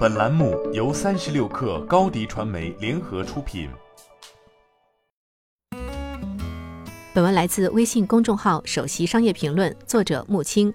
本栏目由三十六氪高低传媒联合出品。本文来自微信公众号“首席商业评论”，作者木青。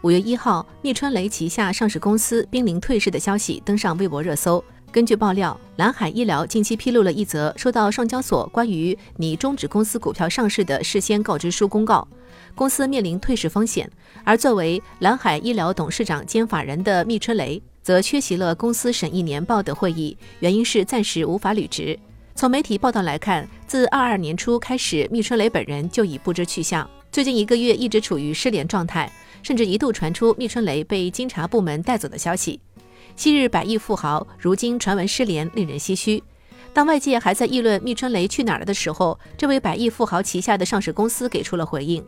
五月一号，密春雷旗下上市公司濒临退市的消息登上微博热搜。根据爆料，蓝海医疗近期披露了一则收到上交所关于拟终止公司股票上市的事先告知书公告，公司面临退市风险。而作为蓝海医疗董事长兼法人的密春雷。则缺席了公司审议年报的会议，原因是暂时无法履职。从媒体报道来看，自二二年初开始，密春雷本人就已不知去向，最近一个月一直处于失联状态，甚至一度传出密春雷被监察部门带走的消息。昔日百亿富豪，如今传闻失联，令人唏嘘。当外界还在议论密春雷去哪儿了的时候，这位百亿富豪旗下的上市公司给出了回应。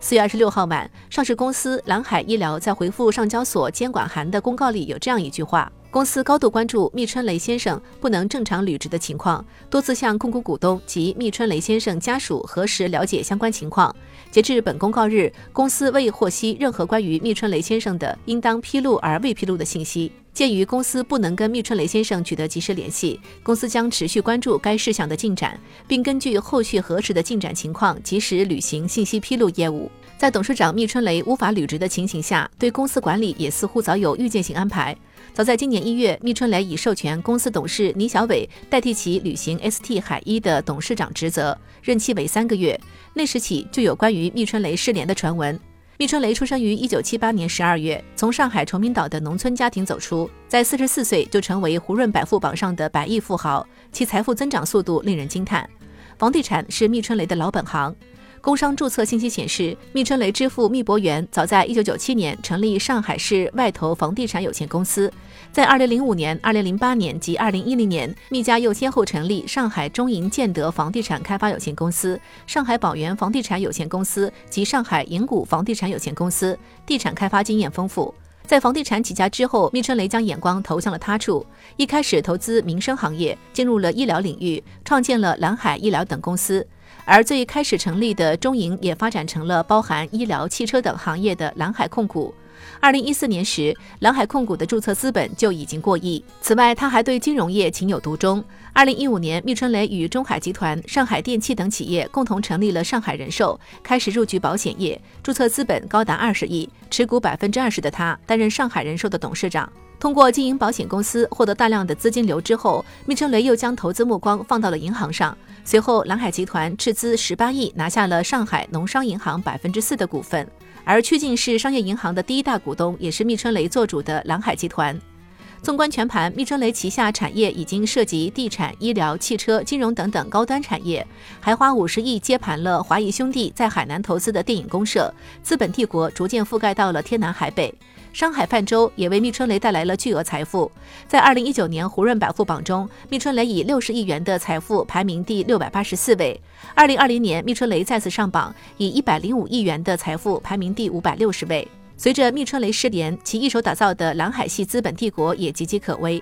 四月二十六号晚，上市公司蓝海医疗在回复上交所监管函的公告里有这样一句话：公司高度关注密春雷先生不能正常履职的情况，多次向控股股东及密春雷先生家属核实了解相关情况。截至本公告日，公司未获悉任何关于密春雷先生的应当披露而未披露的信息。鉴于公司不能跟密春雷先生取得及时联系，公司将持续关注该事项的进展，并根据后续核实的进展情况，及时履行信息披露业务。在董事长密春雷无法履职的情形下，对公司管理也似乎早有预见性安排。早在今年一月，密春雷已授权公司董事倪小伟代替其履行 ST 海一的董事长职责，任期为三个月。那时起就有关于密春雷失联的传闻。密春雷出生于一九七八年十二月，从上海崇明岛的农村家庭走出，在四十四岁就成为胡润百富榜上的百亿富豪，其财富增长速度令人惊叹。房地产是密春雷的老本行。工商注册信息显示，密春雷之父密博元早在一九九七年成立上海市外投房地产有限公司，在二零零五年、二零零八年及二零一零年，密家又先后成立上海中银建德房地产开发有限公司、上海宝源房地产有限公司及上海银谷房地产有限公司，地产开发经验丰富。在房地产起家之后，密春雷将眼光投向了他处，一开始投资民生行业，进入了医疗领域，创建了蓝海医疗等公司。而最开始成立的中银也发展成了包含医疗、汽车等行业的蓝海控股。二零一四年时，蓝海控股的注册资本就已经过亿。此外，他还对金融业情有独钟。二零一五年，密春雷与中海集团、上海电气等企业共同成立了上海人寿，开始入局保险业，注册资本高达二十亿，持股百分之二十的他担任上海人寿的董事长。通过经营保险公司获得大量的资金流之后，密春雷又将投资目光放到了银行上。随后，蓝海集团斥资十八亿拿下了上海农商银行百分之四的股份，而曲靖是商业银行的第一大股东，也是密春雷做主的蓝海集团。纵观全盘，密春雷旗下产业已经涉及地产、医疗、汽车、金融等等高端产业，还花五十亿接盘了华谊兄弟在海南投资的电影公社，资本帝国逐渐覆盖到了天南海北。商海泛舟也为密春雷带来了巨额财富，在二零一九年胡润百富榜中，密春雷以六十亿元的财富排名第六百八十四位。二零二零年，密春雷再次上榜，以一百零五亿元的财富排名第五百六十位。随着密春雷失联，其一手打造的蓝海系资本帝国也岌岌可危。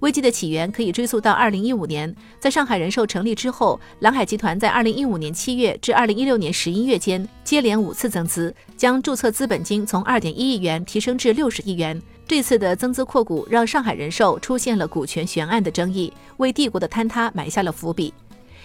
危机的起源可以追溯到二零一五年，在上海人寿成立之后，蓝海集团在二零一五年七月至二零一六年十一月间，接连五次增资，将注册资本金从二点一亿元提升至六十亿元。这次的增资扩股，让上海人寿出现了股权悬案的争议，为帝国的坍塌埋下了伏笔。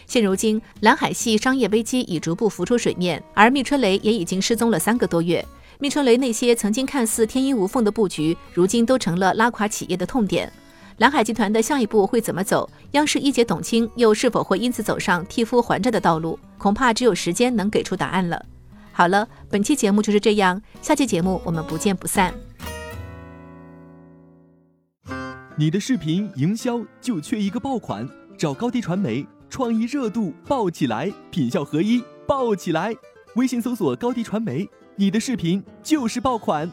现如今，蓝海系商业危机已逐步浮出水面，而密春雷也已经失踪了三个多月。密春雷那些曾经看似天衣无缝的布局，如今都成了拉垮企业的痛点。蓝海集团的下一步会怎么走？央视一姐董卿又是否会因此走上替夫还债的道路？恐怕只有时间能给出答案了。好了，本期节目就是这样，下期节目我们不见不散。你的视频营销就缺一个爆款，找高低传媒，创意热度爆起来，品效合一爆起来。微信搜索高低传媒。你的视频就是爆款。